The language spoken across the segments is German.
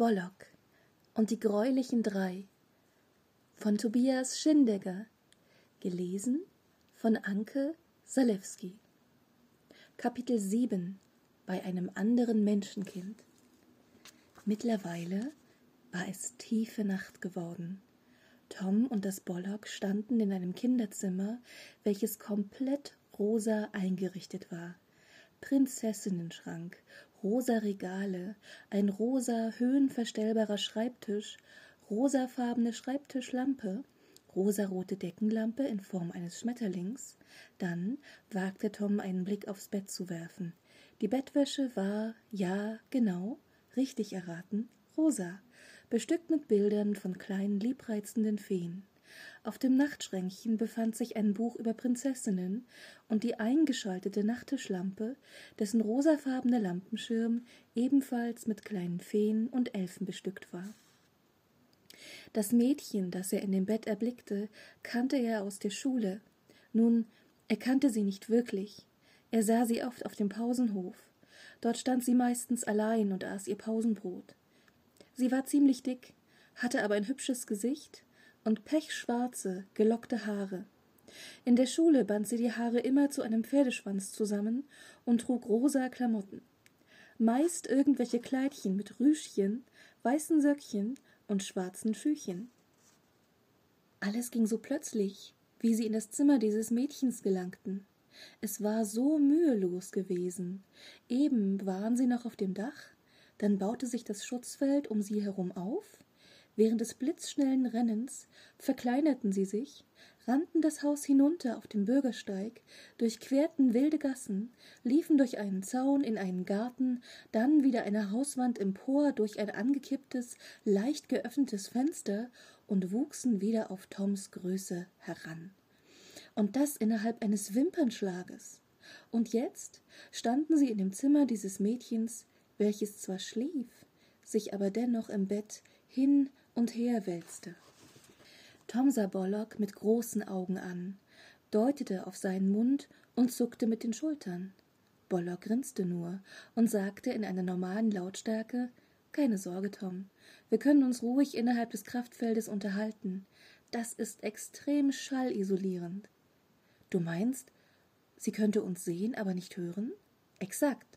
Bollock und die greulichen drei von Tobias Schindegger, gelesen von Anke Salewski. Kapitel 7 Bei einem anderen Menschenkind. Mittlerweile war es tiefe Nacht geworden. Tom und das Bollock standen in einem Kinderzimmer, welches komplett rosa eingerichtet war. Prinzessinnenschrank, rosa Regale, ein rosa höhenverstellbarer Schreibtisch, rosafarbene Schreibtischlampe, rosarote Deckenlampe in Form eines Schmetterlings. Dann wagte Tom einen Blick aufs Bett zu werfen. Die Bettwäsche war, ja, genau, richtig erraten, rosa, bestückt mit Bildern von kleinen liebreizenden Feen. Auf dem Nachtschränkchen befand sich ein Buch über Prinzessinnen und die eingeschaltete Nachttischlampe, dessen rosafarbene Lampenschirm ebenfalls mit kleinen Feen und Elfen bestückt war. Das Mädchen, das er in dem Bett erblickte, kannte er aus der Schule. Nun, er kannte sie nicht wirklich. Er sah sie oft auf dem Pausenhof. Dort stand sie meistens allein und aß ihr Pausenbrot. Sie war ziemlich dick, hatte aber ein hübsches Gesicht und pechschwarze, gelockte Haare. In der Schule band sie die Haare immer zu einem Pferdeschwanz zusammen und trug rosa Klamotten. Meist irgendwelche Kleidchen mit Rüschchen, weißen Söckchen und schwarzen Schüchen. Alles ging so plötzlich, wie sie in das Zimmer dieses Mädchens gelangten. Es war so mühelos gewesen. Eben waren sie noch auf dem Dach, dann baute sich das Schutzfeld um sie herum auf, Während des blitzschnellen Rennens verkleinerten sie sich, rannten das Haus hinunter auf den Bürgersteig, durchquerten wilde Gassen, liefen durch einen Zaun in einen Garten, dann wieder eine Hauswand empor durch ein angekipptes, leicht geöffnetes Fenster und wuchsen wieder auf Toms Größe heran. Und das innerhalb eines Wimpernschlages. Und jetzt standen sie in dem Zimmer dieses Mädchens, welches zwar schlief, sich aber dennoch im Bett hin und her wälzte. Tom sah Bollock mit großen Augen an, deutete auf seinen Mund und zuckte mit den Schultern. Bollock grinste nur und sagte in einer normalen Lautstärke Keine Sorge, Tom, wir können uns ruhig innerhalb des Kraftfeldes unterhalten. Das ist extrem schallisolierend. Du meinst, sie könnte uns sehen, aber nicht hören? Exakt.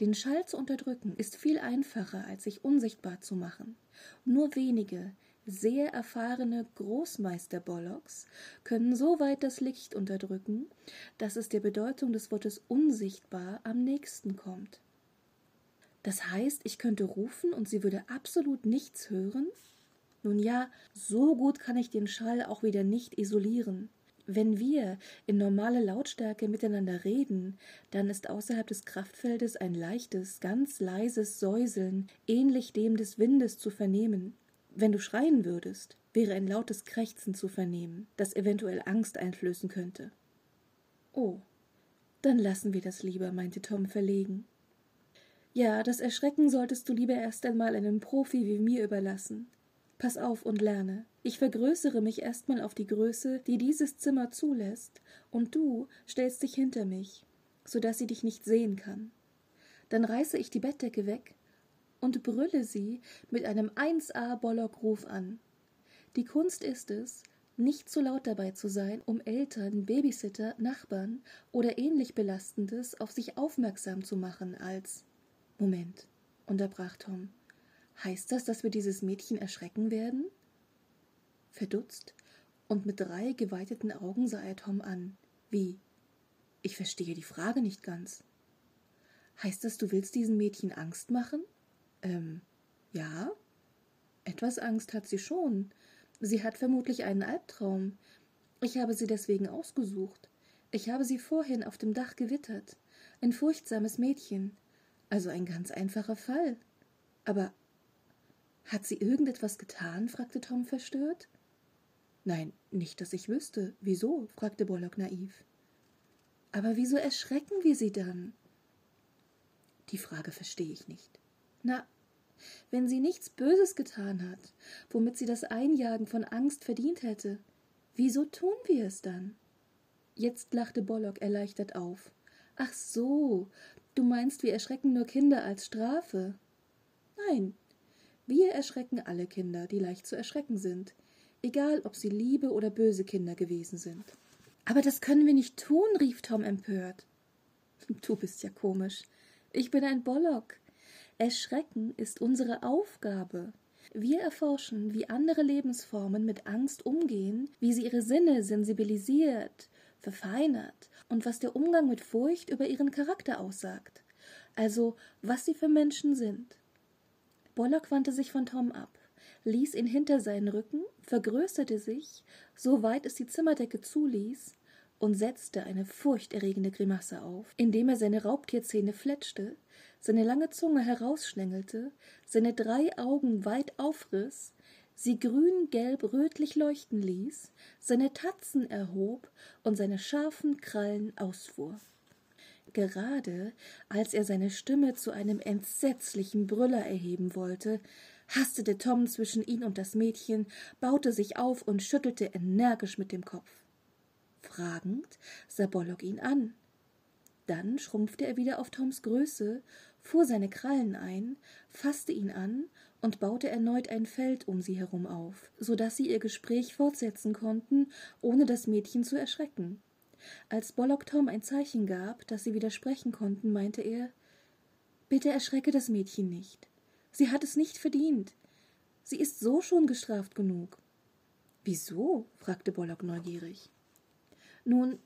Den Schall zu unterdrücken ist viel einfacher, als sich unsichtbar zu machen. Nur wenige, sehr erfahrene Großmeister Bollocks können so weit das Licht unterdrücken, dass es der Bedeutung des Wortes unsichtbar am nächsten kommt. Das heißt, ich könnte rufen und sie würde absolut nichts hören? Nun ja, so gut kann ich den Schall auch wieder nicht isolieren. Wenn wir in normaler Lautstärke miteinander reden, dann ist außerhalb des Kraftfeldes ein leichtes, ganz leises Säuseln, ähnlich dem des Windes, zu vernehmen. Wenn du schreien würdest, wäre ein lautes Krächzen zu vernehmen, das eventuell Angst einflößen könnte. Oh, dann lassen wir das lieber, meinte Tom verlegen. Ja, das Erschrecken solltest du lieber erst einmal einem Profi wie mir überlassen. Pass auf und lerne. Ich vergrößere mich erstmal auf die Größe, die dieses Zimmer zulässt, und du stellst dich hinter mich, so dass sie dich nicht sehen kann. Dann reiße ich die Bettdecke weg und brülle sie mit einem 1A Bollock-Ruf an. Die Kunst ist es, nicht zu laut dabei zu sein, um Eltern, Babysitter, Nachbarn oder ähnlich Belastendes auf sich aufmerksam zu machen, als Moment, unterbrach Tom. Heißt das, dass wir dieses Mädchen erschrecken werden? Verdutzt und mit drei geweiteten Augen sah er Tom an. Wie? Ich verstehe die Frage nicht ganz. Heißt das, du willst diesem Mädchen Angst machen? Ähm, ja. Etwas Angst hat sie schon. Sie hat vermutlich einen Albtraum. Ich habe sie deswegen ausgesucht. Ich habe sie vorhin auf dem Dach gewittert. Ein furchtsames Mädchen. Also ein ganz einfacher Fall. Aber hat sie irgendetwas getan? fragte Tom verstört. Nein, nicht, dass ich wüsste. Wieso? fragte Bollock naiv. Aber wieso erschrecken wir sie dann? Die Frage verstehe ich nicht. Na, wenn sie nichts Böses getan hat, womit sie das Einjagen von Angst verdient hätte, wieso tun wir es dann? Jetzt lachte Bollock erleichtert auf. Ach so, du meinst, wir erschrecken nur Kinder als Strafe. Nein, Wir erschrecken alle Kinder, die leicht zu erschrecken sind, egal ob sie liebe oder böse Kinder gewesen sind. Aber das können wir nicht tun, rief Tom empört. Du bist ja komisch. Ich bin ein Bollock. Erschrecken ist unsere Aufgabe. Wir erforschen, wie andere Lebensformen mit Angst umgehen, wie sie ihre Sinne sensibilisiert, verfeinert und was der Umgang mit Furcht über ihren Charakter aussagt. Also, was sie für Menschen sind. Bollock wandte sich von Tom ab, ließ ihn hinter seinen Rücken, vergrößerte sich, so weit es die Zimmerdecke zuließ, und setzte eine furchterregende Grimasse auf, indem er seine Raubtierzähne fletschte, seine lange Zunge herausschlängelte, seine drei Augen weit aufriß, sie grün, gelb, rötlich leuchten ließ, seine Tatzen erhob und seine scharfen Krallen ausfuhr. Gerade als er seine Stimme zu einem entsetzlichen Brüller erheben wollte, hastete Tom zwischen ihn und das Mädchen, baute sich auf und schüttelte energisch mit dem Kopf. Fragend sah Bollock ihn an. Dann schrumpfte er wieder auf Toms Größe, fuhr seine Krallen ein, fasste ihn an und baute erneut ein Feld um sie herum auf, so dass sie ihr Gespräch fortsetzen konnten, ohne das Mädchen zu erschrecken. Als Bollock Tom ein Zeichen gab, dass sie wieder sprechen konnten, meinte er Bitte erschrecke das Mädchen nicht. Sie hat es nicht verdient. Sie ist so schon gestraft genug. Wieso? fragte Bollock neugierig. Nun,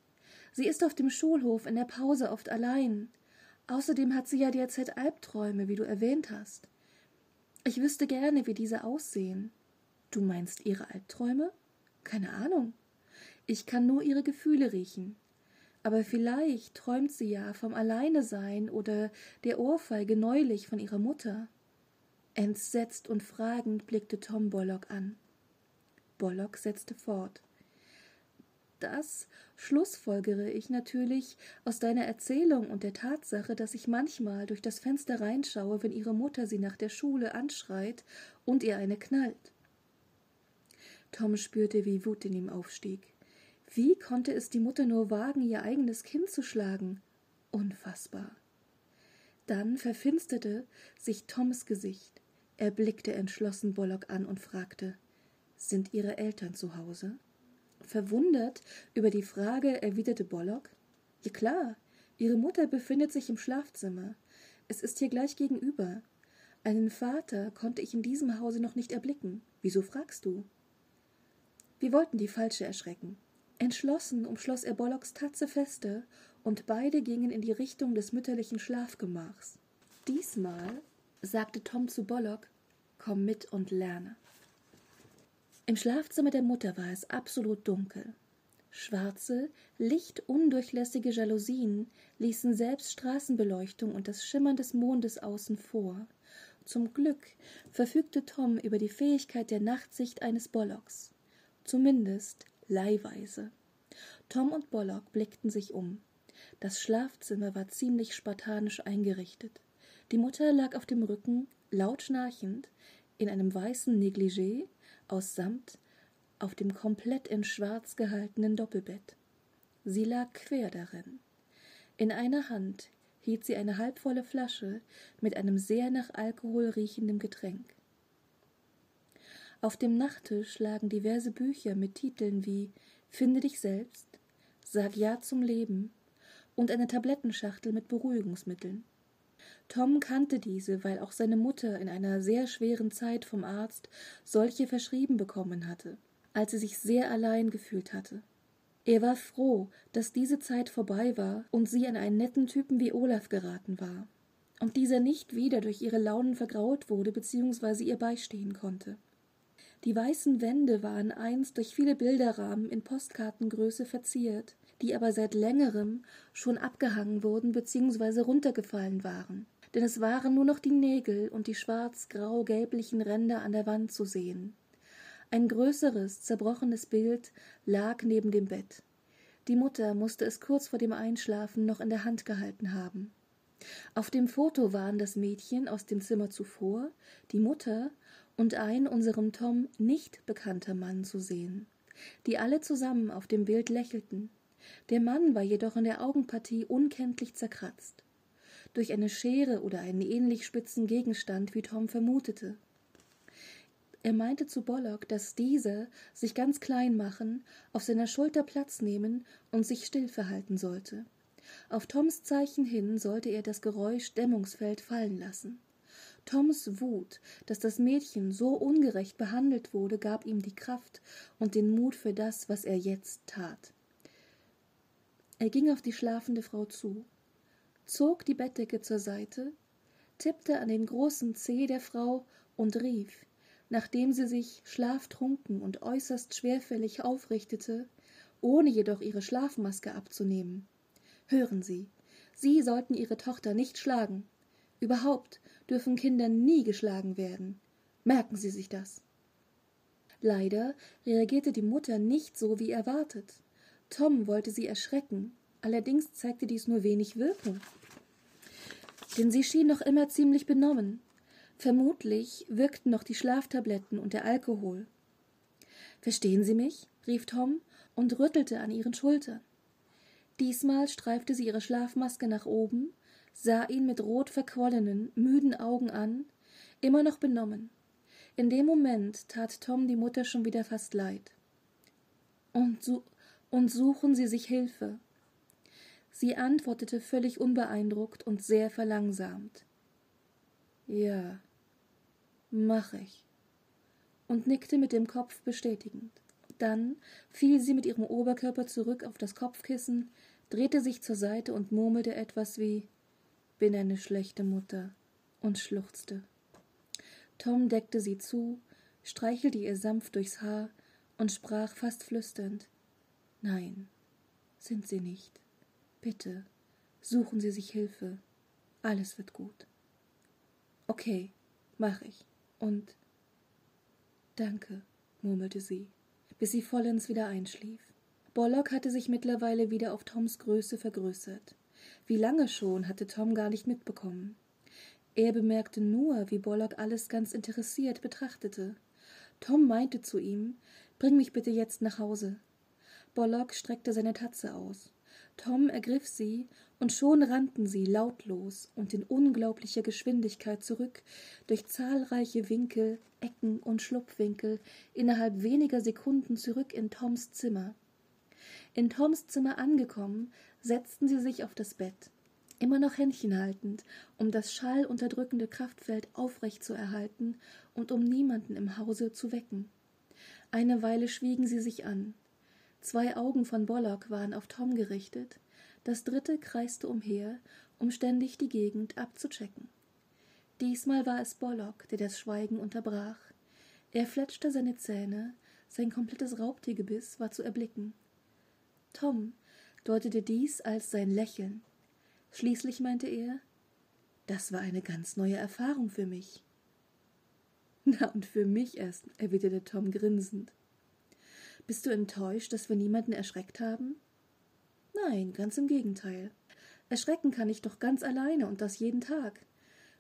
sie ist auf dem Schulhof in der Pause oft allein. Außerdem hat sie ja derzeit Albträume, wie du erwähnt hast. Ich wüsste gerne, wie diese aussehen. Du meinst ihre Albträume? Keine Ahnung. Ich kann nur ihre Gefühle riechen. Aber vielleicht träumt sie ja vom Alleinesein oder der Ohrfeige neulich von ihrer Mutter. Entsetzt und fragend blickte Tom Bollock an. Bollock setzte fort. Das schlussfolgere ich natürlich aus deiner Erzählung und der Tatsache, dass ich manchmal durch das Fenster reinschaue, wenn ihre Mutter sie nach der Schule anschreit und ihr eine knallt. Tom spürte, wie Wut in ihm aufstieg. Wie konnte es die Mutter nur wagen, ihr eigenes Kind zu schlagen? Unfassbar. Dann verfinsterte sich Toms Gesicht. Er blickte entschlossen Bollock an und fragte Sind Ihre Eltern zu Hause? Verwundert über die Frage erwiderte Bollock Ja klar, Ihre Mutter befindet sich im Schlafzimmer. Es ist hier gleich gegenüber. Einen Vater konnte ich in diesem Hause noch nicht erblicken. Wieso fragst du? Wir wollten die Falsche erschrecken. Entschlossen umschloss er Bollocks Tatze feste, und beide gingen in die Richtung des mütterlichen Schlafgemachs. Diesmal sagte Tom zu Bollock, komm mit und lerne. Im Schlafzimmer der Mutter war es absolut dunkel. Schwarze, lichtundurchlässige Jalousien ließen selbst Straßenbeleuchtung und das Schimmern des Mondes außen vor. Zum Glück verfügte Tom über die Fähigkeit der Nachtsicht eines Bollocks. Zumindest leihweise. Tom und Bollock blickten sich um. Das Schlafzimmer war ziemlich spartanisch eingerichtet. Die Mutter lag auf dem Rücken, laut schnarchend, in einem weißen Negligé aus Samt auf dem komplett in Schwarz gehaltenen Doppelbett. Sie lag quer darin. In einer Hand hielt sie eine halbvolle Flasche mit einem sehr nach Alkohol riechenden Getränk. Auf dem Nachttisch lagen diverse Bücher mit Titeln wie Finde dich selbst, Sag Ja zum Leben und eine Tablettenschachtel mit Beruhigungsmitteln. Tom kannte diese, weil auch seine Mutter in einer sehr schweren Zeit vom Arzt solche verschrieben bekommen hatte, als sie sich sehr allein gefühlt hatte. Er war froh, dass diese Zeit vorbei war und sie an einen netten Typen wie Olaf geraten war, und dieser nicht wieder durch ihre Launen vergrault wurde bzw. ihr beistehen konnte. Die weißen Wände waren einst durch viele Bilderrahmen in Postkartengröße verziert, die aber seit längerem schon abgehangen wurden bzw. runtergefallen waren denn es waren nur noch die Nägel und die schwarz-grau-gelblichen Ränder an der Wand zu sehen. Ein größeres, zerbrochenes Bild lag neben dem Bett. Die Mutter musste es kurz vor dem Einschlafen noch in der Hand gehalten haben. Auf dem Foto waren das Mädchen aus dem Zimmer zuvor, die Mutter und ein unserem Tom nicht bekannter Mann zu sehen, die alle zusammen auf dem Bild lächelten. Der Mann war jedoch in der Augenpartie unkenntlich zerkratzt durch eine Schere oder einen ähnlich spitzen Gegenstand, wie Tom vermutete. Er meinte zu Bollock, dass dieser sich ganz klein machen, auf seiner Schulter Platz nehmen und sich still verhalten sollte. Auf Toms Zeichen hin sollte er das Geräusch Dämmungsfeld fallen lassen. Toms Wut, dass das Mädchen so ungerecht behandelt wurde, gab ihm die Kraft und den Mut für das, was er jetzt tat. Er ging auf die schlafende Frau zu, zog die Bettdecke zur Seite, tippte an den großen Zeh der Frau und rief, nachdem sie sich schlaftrunken und äußerst schwerfällig aufrichtete, ohne jedoch ihre Schlafmaske abzunehmen. Hören Sie, Sie sollten Ihre Tochter nicht schlagen. Überhaupt dürfen Kinder nie geschlagen werden. Merken Sie sich das. Leider reagierte die Mutter nicht so wie erwartet. Tom wollte sie erschrecken, allerdings zeigte dies nur wenig Wirkung. Denn sie schien noch immer ziemlich benommen. Vermutlich wirkten noch die Schlaftabletten und der Alkohol. Verstehen Sie mich? rief Tom und rüttelte an ihren Schultern. Diesmal streifte sie ihre Schlafmaske nach oben, sah ihn mit rot verquollenen, müden Augen an, immer noch benommen. In dem Moment tat Tom die Mutter schon wieder fast leid. Und, su und suchen Sie sich Hilfe. Sie antwortete völlig unbeeindruckt und sehr verlangsamt. Ja, mach ich. Und nickte mit dem Kopf bestätigend. Dann fiel sie mit ihrem Oberkörper zurück auf das Kopfkissen, drehte sich zur Seite und murmelte etwas wie Bin eine schlechte Mutter und schluchzte. Tom deckte sie zu, streichelte ihr sanft durchs Haar und sprach fast flüsternd Nein, sind Sie nicht. Bitte, suchen Sie sich Hilfe. Alles wird gut. Okay, mach ich. Und Danke, murmelte sie, bis sie vollends wieder einschlief. Bollock hatte sich mittlerweile wieder auf Toms Größe vergrößert. Wie lange schon hatte Tom gar nicht mitbekommen. Er bemerkte nur, wie Bollock alles ganz interessiert betrachtete. Tom meinte zu ihm, Bring mich bitte jetzt nach Hause. Bollock streckte seine Tatze aus. Tom ergriff sie, und schon rannten sie lautlos und in unglaublicher Geschwindigkeit zurück, durch zahlreiche Winkel, Ecken und Schlupfwinkel, innerhalb weniger Sekunden zurück in Toms Zimmer. In Toms Zimmer angekommen, setzten sie sich auf das Bett, immer noch Händchen haltend, um das schallunterdrückende Kraftfeld aufrecht zu erhalten und um niemanden im Hause zu wecken. Eine Weile schwiegen sie sich an. Zwei Augen von Bollock waren auf Tom gerichtet, das dritte kreiste umher, um ständig die Gegend abzuchecken. Diesmal war es Bollock, der das Schweigen unterbrach. Er fletschte seine Zähne, sein komplettes Raubtiergebiss war zu erblicken. Tom deutete dies als sein Lächeln. Schließlich meinte er, das war eine ganz neue Erfahrung für mich. Na, und für mich erst, erwiderte Tom grinsend. Bist du enttäuscht, dass wir niemanden erschreckt haben? Nein, ganz im Gegenteil. Erschrecken kann ich doch ganz alleine und das jeden Tag.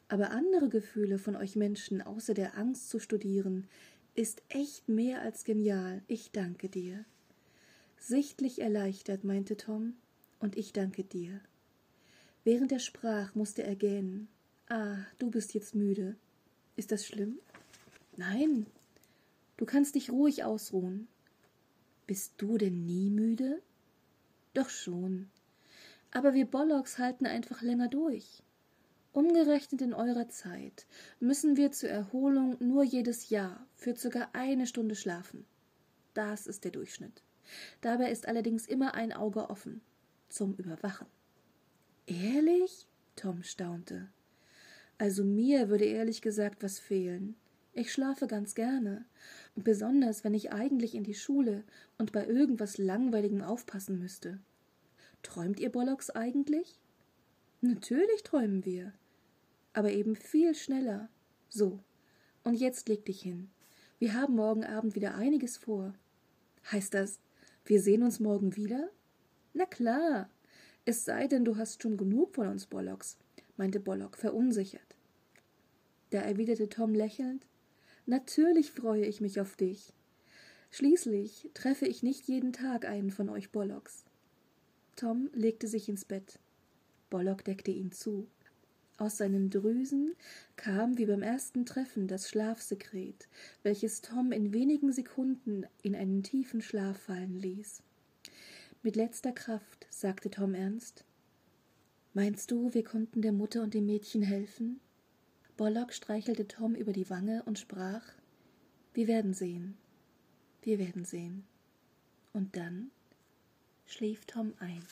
Aber andere Gefühle von euch Menschen außer der Angst zu studieren, ist echt mehr als genial. Ich danke dir. Sichtlich erleichtert, meinte Tom, und ich danke dir. Während er sprach, musste er gähnen. Ah, du bist jetzt müde. Ist das schlimm? Nein. Du kannst dich ruhig ausruhen. Bist du denn nie müde? Doch schon. Aber wir Bollocks halten einfach länger durch. Umgerechnet in eurer Zeit müssen wir zur Erholung nur jedes Jahr für circa eine Stunde schlafen. Das ist der Durchschnitt. Dabei ist allerdings immer ein Auge offen zum Überwachen. Ehrlich? Tom staunte. Also mir würde ehrlich gesagt was fehlen. Ich schlafe ganz gerne, besonders wenn ich eigentlich in die Schule und bei irgendwas Langweiligem aufpassen müsste. Träumt ihr Bollocks eigentlich? Natürlich träumen wir, aber eben viel schneller. So, und jetzt leg dich hin. Wir haben morgen Abend wieder einiges vor. Heißt das, wir sehen uns morgen wieder? Na klar. Es sei denn, du hast schon genug von uns Bollocks, meinte Bollock verunsichert. Da erwiderte Tom lächelnd Natürlich freue ich mich auf dich. Schließlich treffe ich nicht jeden Tag einen von euch Bollocks. Tom legte sich ins Bett. Bollock deckte ihn zu. Aus seinen Drüsen kam wie beim ersten Treffen das Schlafsekret, welches Tom in wenigen Sekunden in einen tiefen Schlaf fallen ließ. Mit letzter Kraft sagte Tom ernst Meinst du, wir konnten der Mutter und dem Mädchen helfen? Bollock streichelte Tom über die Wange und sprach Wir werden sehen. Wir werden sehen. Und dann schlief Tom ein.